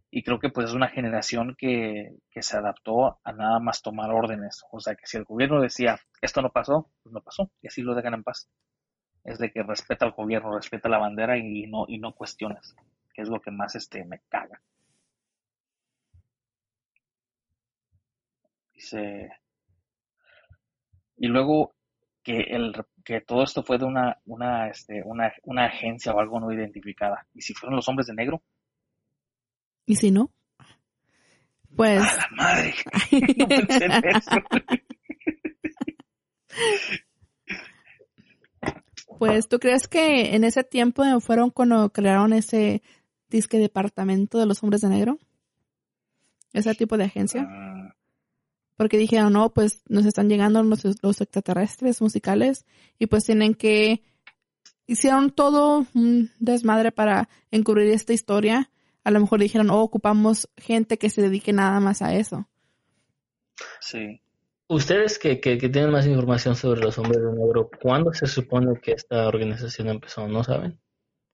Y creo que pues es una generación que, que se adaptó a nada más tomar órdenes. O sea, que si el gobierno decía, esto no pasó, pues no pasó, y así lo dejan en paz. Es de que respeta al gobierno, respeta la bandera y no, y no cuestiones, que es lo que más este, me caga. Dice. Y luego que, el, que todo esto fue de una, una, este, una, una agencia o algo no identificada. ¿Y si fueron los hombres de negro? ¿Y si no? Pues. madre! Pues, ¿tú crees que en ese tiempo fueron cuando crearon ese disque departamento de los hombres de negro? ¿Ese tipo de agencia? Ah, porque dijeron, no, pues nos están llegando los, los extraterrestres musicales y pues tienen que, hicieron todo un desmadre para encubrir esta historia. A lo mejor dijeron, oh, ocupamos gente que se dedique nada más a eso. Sí. Ustedes que, que, tienen más información sobre los hombres de negro, ¿cuándo se supone que esta organización empezó? ¿No saben?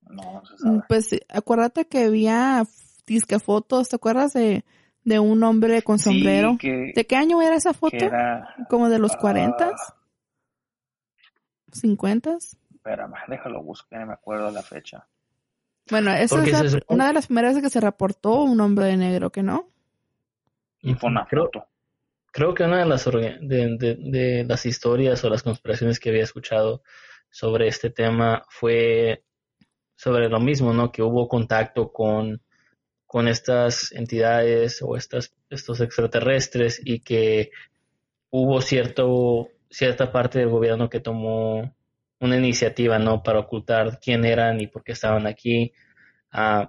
No, no se sabe. Pues acuérdate que había disque fotos, ¿te acuerdas de de un hombre con sombrero. ¿De qué año era esa foto? ¿Como de los 40? Uh, 50? Espérame, déjalo buscar, no me acuerdo la fecha. Bueno, esa es una de las primeras veces que se reportó un hombre de negro, ¿que no? Y fue una foto. creo que una de las, de, las historias o las conspiraciones que había escuchado sobre este tema fue sobre lo mismo, ¿no? Que hubo contacto con, con estas entidades o estas, estos extraterrestres y que hubo cierto, cierta parte del gobierno que tomó una iniciativa, ¿no? Para ocultar quién eran y por qué estaban aquí, uh,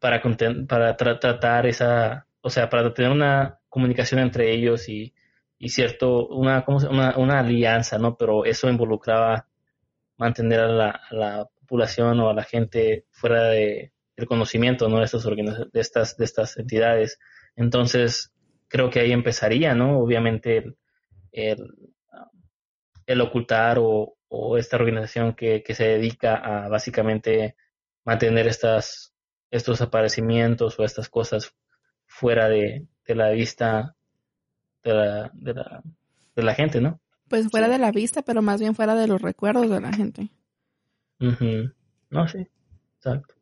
para, para tratar esa, o sea, para tener una comunicación entre ellos y, y cierto, una, una, alianza, ¿no? Pero eso involucraba mantener a la, a la población o a la gente fuera de, del conocimiento, ¿no? De estas, de estas, de estas entidades. Entonces, creo que ahí empezaría, ¿no? Obviamente el, el, el ocultar o, o, esta organización que, que se dedica a básicamente mantener estas, estos aparecimientos o estas cosas fuera de, de la vista de la, de la, de la gente, ¿no? Pues fuera de la vista, pero más bien fuera de los recuerdos de la gente. No, sí, exacto.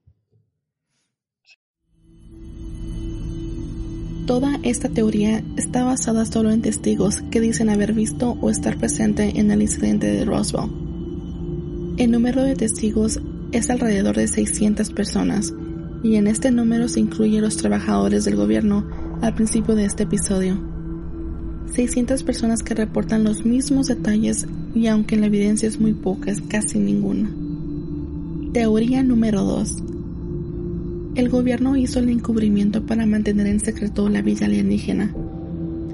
Toda esta teoría está basada solo en testigos que dicen haber visto o estar presente en el incidente de Roswell. El número de testigos es alrededor de 600 personas, y en este número se incluyen los trabajadores del gobierno al principio de este episodio. 600 personas que reportan los mismos detalles y aunque la evidencia es muy poca, es casi ninguna. Teoría número 2. El gobierno hizo el encubrimiento para mantener en secreto la villa alienígena.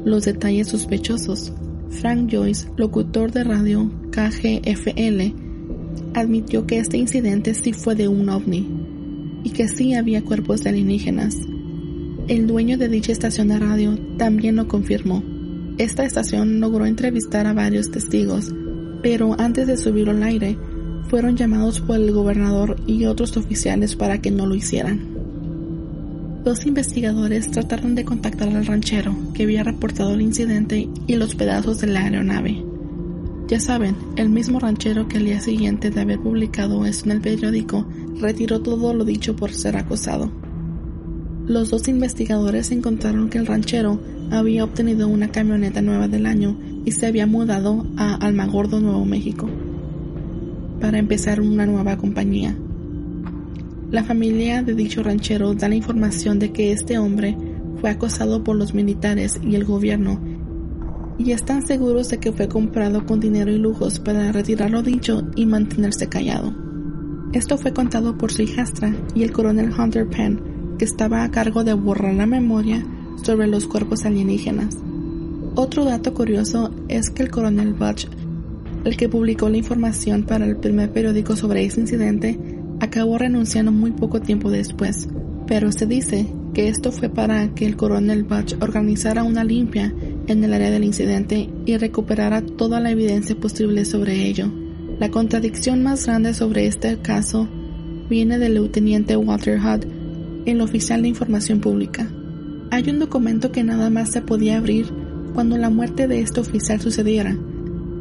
Los detalles sospechosos. Frank Joyce, locutor de radio KGFL, admitió que este incidente sí fue de un ovni y que sí había cuerpos de alienígenas. El dueño de dicha estación de radio también lo confirmó. Esta estación logró entrevistar a varios testigos, pero antes de subirlo al aire, fueron llamados por el gobernador y otros oficiales para que no lo hicieran. Los investigadores trataron de contactar al ranchero que había reportado el incidente y los pedazos de la aeronave. Ya saben, el mismo ranchero que al día siguiente de haber publicado esto en el periódico retiró todo lo dicho por ser acosado. Los dos investigadores encontraron que el ranchero había obtenido una camioneta nueva del año y se había mudado a Almagordo, Nuevo México, para empezar una nueva compañía. La familia de dicho ranchero da la información de que este hombre fue acosado por los militares y el gobierno y están seguros de que fue comprado con dinero y lujos para retirar lo dicho y mantenerse callado. Esto fue contado por su hijastra y el coronel Hunter Penn, que estaba a cargo de borrar la memoria sobre los cuerpos alienígenas. Otro dato curioso es que el coronel Butch, el que publicó la información para el primer periódico sobre ese incidente, acabó renunciando muy poco tiempo después, pero se dice que esto fue para que el coronel Butch organizara una limpia en el área del incidente y recuperara toda la evidencia posible sobre ello. La contradicción más grande sobre este caso viene del teniente Walter Hudd, el oficial de información pública. Hay un documento que nada más se podía abrir cuando la muerte de este oficial sucediera,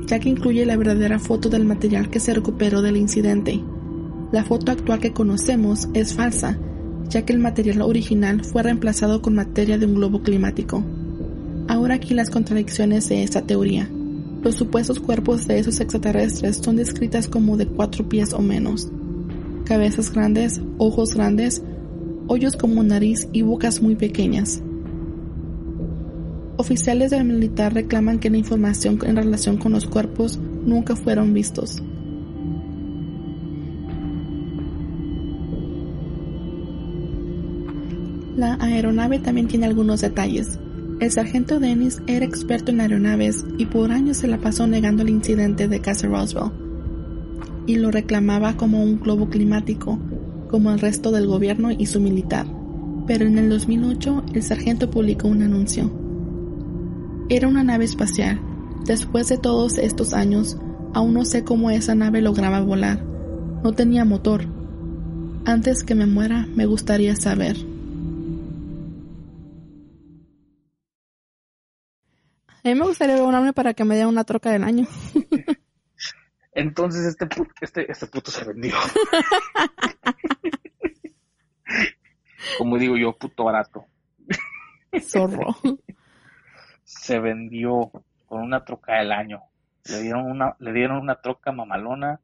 ya que incluye la verdadera foto del material que se recuperó del incidente. La foto actual que conocemos es falsa, ya que el material original fue reemplazado con materia de un globo climático. Ahora aquí las contradicciones de esta teoría. Los supuestos cuerpos de esos extraterrestres son descritas como de cuatro pies o menos. Cabezas grandes, ojos grandes, hoyos como nariz y bocas muy pequeñas. Oficiales del militar reclaman que la información en relación con los cuerpos nunca fueron vistos. La aeronave también tiene algunos detalles. El sargento Dennis era experto en aeronaves y por años se la pasó negando el incidente de Casa Roswell y lo reclamaba como un globo climático, como el resto del gobierno y su militar. Pero en el 2008 el sargento publicó un anuncio. Era una nave espacial. Después de todos estos años, aún no sé cómo esa nave lograba volar. No tenía motor. Antes que me muera, me gustaría saber. A mí me gustaría ver un hombre para que me dé una troca del año. Entonces este, este, este puto se vendió. Como digo yo, puto barato. Zorro. Se vendió con una troca del año. Le dieron una, le dieron una troca mamalona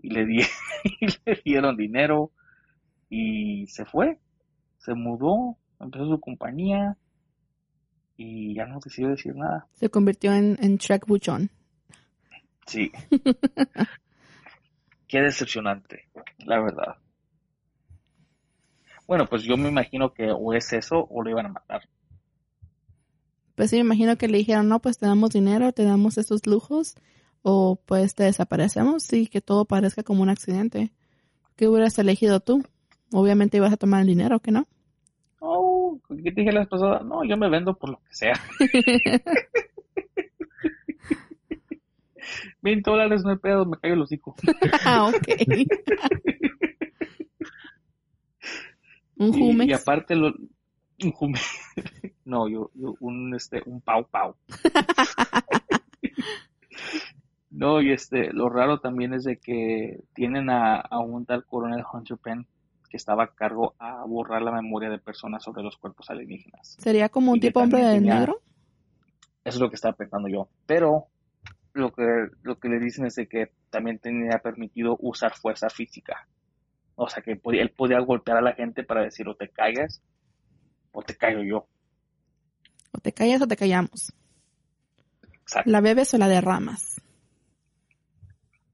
y le, di- y le dieron dinero y se fue. Se mudó, empezó su compañía y ya no decidió decir nada. Se convirtió en, en Shrek Buchón. Sí. Qué decepcionante, la verdad. Bueno, pues yo me imagino que o es eso o lo iban a matar. Pues sí, me imagino que le dijeron, no, pues te damos dinero, te damos estos lujos, o pues te desaparecemos y que todo parezca como un accidente. ¿Qué hubieras elegido tú? Obviamente ibas a tomar el dinero, ¿que no? Oh, ¿qué te dije la pasada? No, yo me vendo por lo que sea. 20 dólares no hay pedo, me caigo el hocico. ah, ok. un Y, Jumex. y aparte lo un jume- no, yo, yo un este un pau pau. no, y este lo raro también es de que tienen a, a un tal coronel Hunter Penn que estaba a cargo a borrar la memoria de personas sobre los cuerpos alienígenas. Sería como un y tipo hombre de tenía- negro. Eso es lo que estaba pensando yo. Pero lo que, lo que le dicen es de que también tenía permitido usar fuerza física. O sea que podía- él podía golpear a la gente para decir o te caigas o te caigo yo. O te callas o te callamos. Exacto. La bebes o la derramas.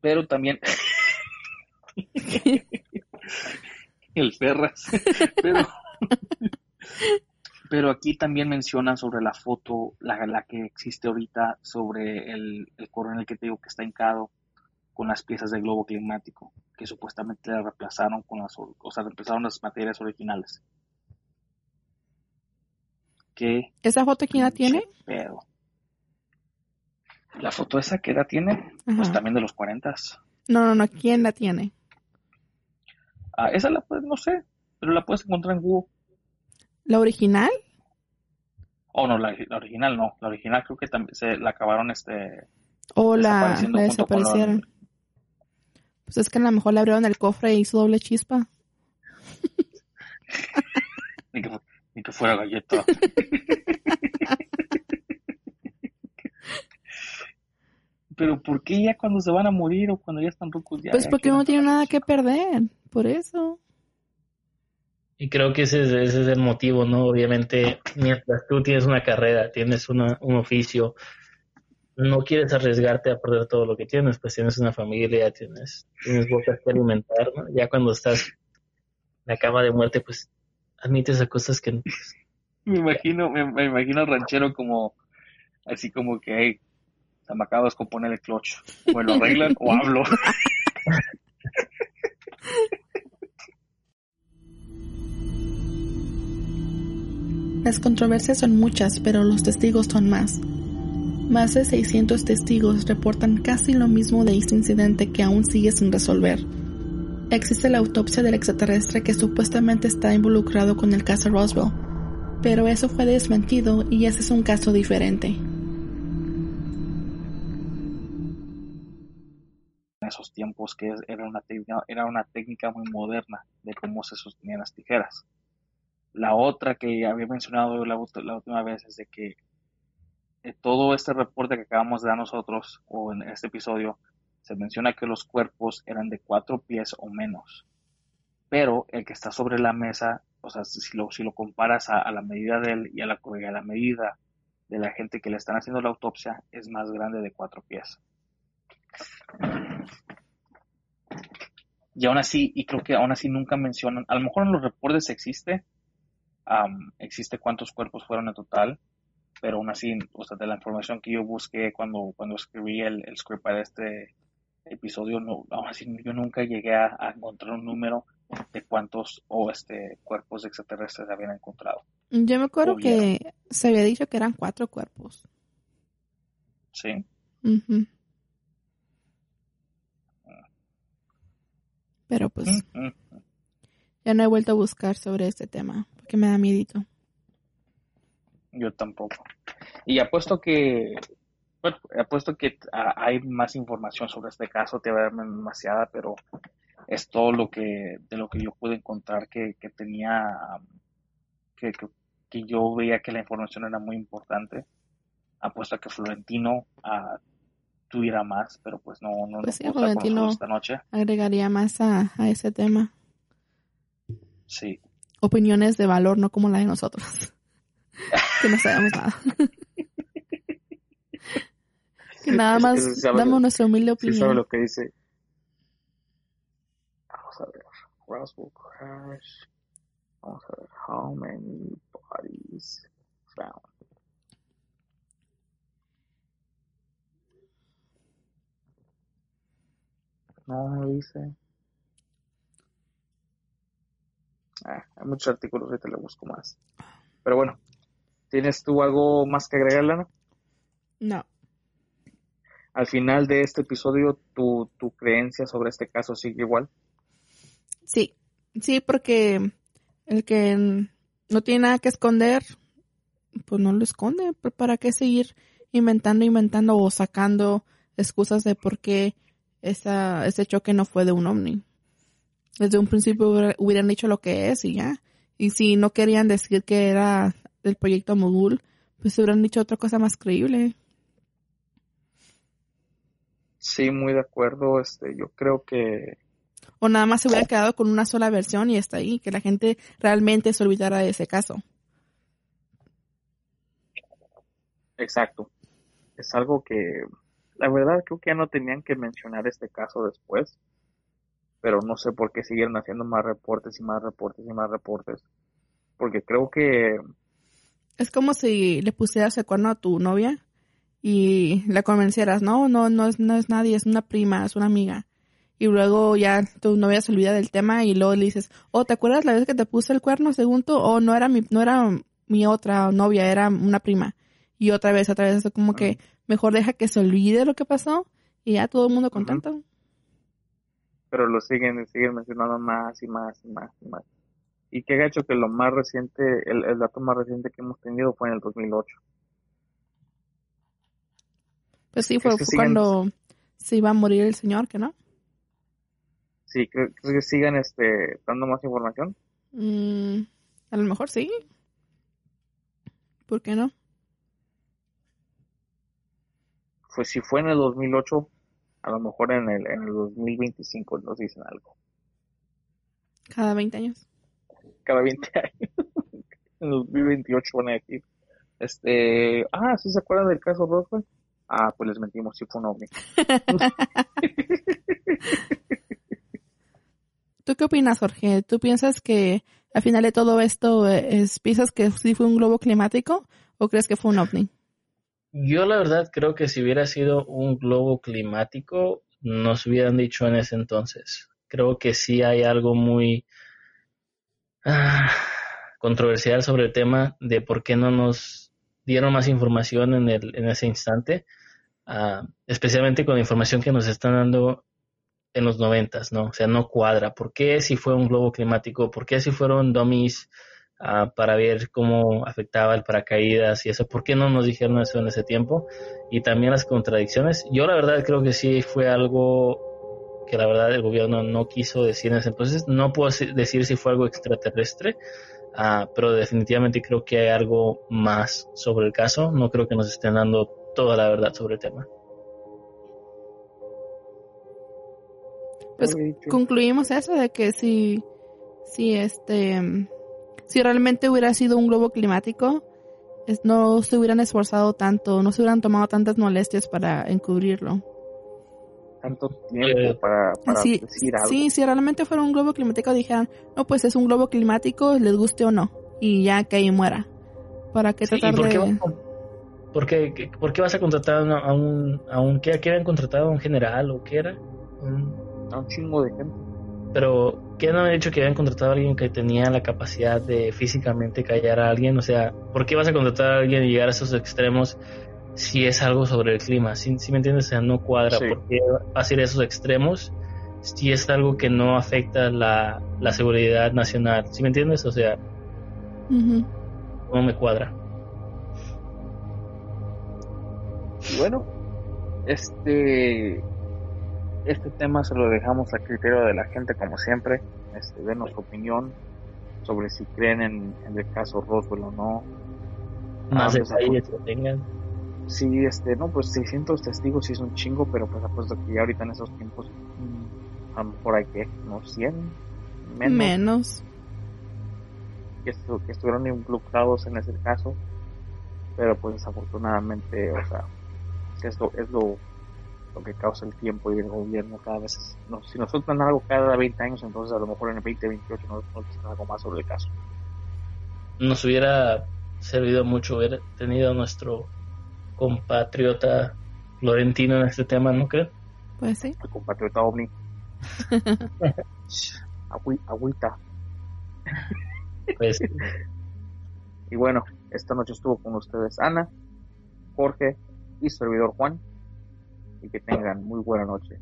Pero también el Ferras. Pero, pero aquí también mencionan sobre la foto, la, la que existe ahorita, sobre el, el coronel que te digo que está hincado con las piezas del globo climático, que supuestamente la reemplazaron con las, o sea, reemplazaron las materias originales. ¿Qué ¿Esa foto quién la tiene? pedo? La foto esa que edad tiene, pues también de los 40. No, no, no, ¿quién la tiene? Ah, esa la puedes, no sé, pero la puedes encontrar en Google. ¿La original? Oh, no, la, la original no. La original creo que también se la acabaron este. ¿O la, Desapareciendo la junto con la- desaparecieron? Pues es que a lo mejor le abrieron el cofre y hizo doble chispa. Ni que, fuera galleta. Pero ¿por qué ya cuando se van a morir o cuando ya están rucos ya? Pues ya porque no tiene nada que perder. Por eso. Y creo que ese es, ese es el motivo, ¿no? Obviamente, mientras tú tienes una carrera, tienes una, un oficio, no quieres arriesgarte a perder todo lo que tienes, pues tienes una familia, tienes, tienes bocas que alimentar, ¿no? Ya cuando estás en la cama de muerte, pues admites a cosas que pues, Me imagino, me, me imagino al ranchero como, así como que, hey, se me acaba de descomponer el clutch. O lo arreglan o hablo. Las controversias son muchas, pero los testigos son más. Más de 600 testigos reportan casi lo mismo de este incidente que aún sigue sin resolver. Existe la autopsia del extraterrestre que supuestamente está involucrado con el caso Roswell, pero eso fue desmentido y ese es un caso diferente. en esos tiempos que era una técnica, era una técnica muy moderna de cómo se sostenían las tijeras. La otra que había mencionado la, la última vez es de que eh, todo este reporte que acabamos de dar nosotros, o en este episodio, se menciona que los cuerpos eran de cuatro pies o menos. Pero el que está sobre la mesa, o sea, si lo, si lo comparas a, la medida de él y a la, y la medida de la gente que le están haciendo la autopsia, es más grande de cuatro pies. Y aún así, y creo que aún así nunca mencionan, a lo mejor en los reportes existe, am, existe cuántos cuerpos fueron en total, pero aún así, o sea, de la información que yo busqué cuando, cuando escribí el, el script para este episodio, no, aún así yo nunca llegué a, a encontrar un número de cuántos o este cuerpos extraterrestres habían encontrado. Yo me acuerdo que se había dicho que eran cuatro cuerpos. ¿Sí? Pero pues Mm, mm. ya no he vuelto a buscar sobre este tema porque me da miedito. Yo tampoco. Y apuesto que, bueno, apuesto que hay más información sobre este caso, te va a dar demasiada, pero es todo lo que, de lo que yo pude encontrar que, que tenía, que, que, que yo veía que la información era muy importante. apuesto a que Florentino ah, tuviera más, pero pues no, no, Pues sí, no con Florentino- esta noche. Agregaría más a, a ese tema. Sí, Opiniones de valor, no como la de nosotros. que no sabemos nada. Que nada más es- damos nuestra humilde sí sabe opinión. lo que dice. Vamos a ver, Roswell crash. Vamos a ver, how many bodies found. No, no dice. Ah, hay muchos artículos, ahorita le busco más. Pero bueno, ¿tienes tú algo más que agregar, Lana? No. Al final de este episodio, ¿tu, tu creencia sobre este caso sigue igual? Sí, sí, porque el que no tiene nada que esconder, pues no lo esconde. Pues, ¿Para qué seguir inventando, inventando o sacando excusas de por qué esa, ese choque no fue de un ovni? Desde un principio hubiera- hubieran dicho lo que es y ya. Y si no querían decir que era del proyecto Mogul, pues hubieran dicho otra cosa más creíble. Sí, muy de acuerdo. Este, yo creo que O nada más se hubiera quedado con una sola versión y está ahí, que la gente realmente se olvidara de ese caso. Exacto. Es algo que, la verdad, creo que ya no tenían que mencionar este caso después, pero no sé por qué siguieron haciendo más reportes y más reportes y más reportes, porque creo que, Es como si le pusieras el cuerno a tu novia y la convencieras, no, no, no es, no es nadie, es una prima, es una amiga. Y luego ya tu novia se olvida del tema y luego le dices, oh, ¿te acuerdas la vez que te puse el cuerno según tú? Oh, no era mi, no era mi otra novia, era una prima. Y otra vez, otra vez, es como que mejor deja que se olvide lo que pasó y ya todo el mundo contento. pero lo siguen, siguen mencionando más y más y más y más. Y qué gacho que lo más reciente, el, el dato más reciente que hemos tenido fue en el 2008. Pues sí, fue, fue siguen- cuando se iba a morir el señor, ¿que no? Sí, ¿crees que sigan este, dando más información? Mm, a lo mejor sí. ¿Por qué no? Pues si fue en el 2008, a lo mejor en el, en el 2025 nos dicen algo. Cada 20 años. Cada 20 años. en el 2028 van a decir. Este, ah, ¿sí se acuerdan del caso Roswell? Ah, pues les mentimos, sí fue un ovni. ¿Tú qué opinas, Jorge? ¿Tú piensas que al final de todo esto eh, es, piensas que sí fue un globo climático o crees que fue un ovni? Yo la verdad creo que si hubiera sido un globo climático, nos hubieran dicho en ese entonces. Creo que sí hay algo muy ah, controversial sobre el tema de por qué no nos dieron más información en, el, en ese instante, ah, especialmente con la información que nos están dando en los noventas, ¿no? O sea, no cuadra. ¿Por qué si fue un globo climático? ¿Por qué si fueron dummies ah, para ver cómo afectaba el paracaídas y eso? ¿Por qué no nos dijeron eso en ese tiempo? Y también las contradicciones. Yo la verdad creo que sí fue algo que la verdad el gobierno no quiso decir en ese entonces. No puedo decir si fue algo extraterrestre, ah, pero definitivamente creo que hay algo más sobre el caso. No creo que nos estén dando toda la verdad sobre el tema. Pues concluimos eso de que si, si este, si realmente hubiera sido un globo climático, es- no se hubieran esforzado tanto, no se hubieran tomado tantas molestias para encubrirlo. Tanto tiempo para, para Sí, decir algo. sí, si realmente fuera un globo climático dijeran, no, pues es un globo climático, les guste o no, y ya que ahí muera. ¿Para qué Sí, ¿y tratar por qué, de...? vas a- por qué- qué- por qué vas a contratar a un, a un, a un- ¿qué, qué habían contratado? ¿A un general o qué era? Un- A un chingo de gente. pero, ¿qué no habían dicho que habían contratado a alguien que tenía la capacidad de físicamente callar a alguien? O sea, ¿por qué vas a contratar a alguien y llegar a esos extremos si es algo sobre el clima? ¿Sí, sí me entiendes? O sea, no cuadra. Sí. ¿Por qué vas a ir a esos extremos si es algo que no afecta la, la seguridad nacional? ¿Sí me entiendes? O sea, no me cuadra. Y bueno, este este tema se lo dejamos a criterio de la gente como siempre. Este, denos su opinión sobre si creen en, en el caso Roswell o no. Más detalles que tengan. Sí, este, no, pues 600 testigos sí es un chingo, pero pues apuesto que ya ahorita en esos tiempos, mm, a lo mejor hay que, no 100, menos, Menos. Que, estu- que estuvieron involucrados en ese caso, pero pues desafortunadamente, o sea, esto es lo, lo que causa el tiempo y el gobierno cada vez, es- no, si nos sueltan algo cada 20 años, entonces a lo mejor en el 2028 nos, nos dicen algo más sobre el caso. Nos hubiera servido mucho haber tenido nuestro compatriota Florentino en este tema, ¿no creen? Pues sí. El compatriota ovni, agüi- agüita. Pues Y bueno, esta noche estuvo con ustedes Ana, Jorge y su servidor Juan. Y que tengan muy buena noche.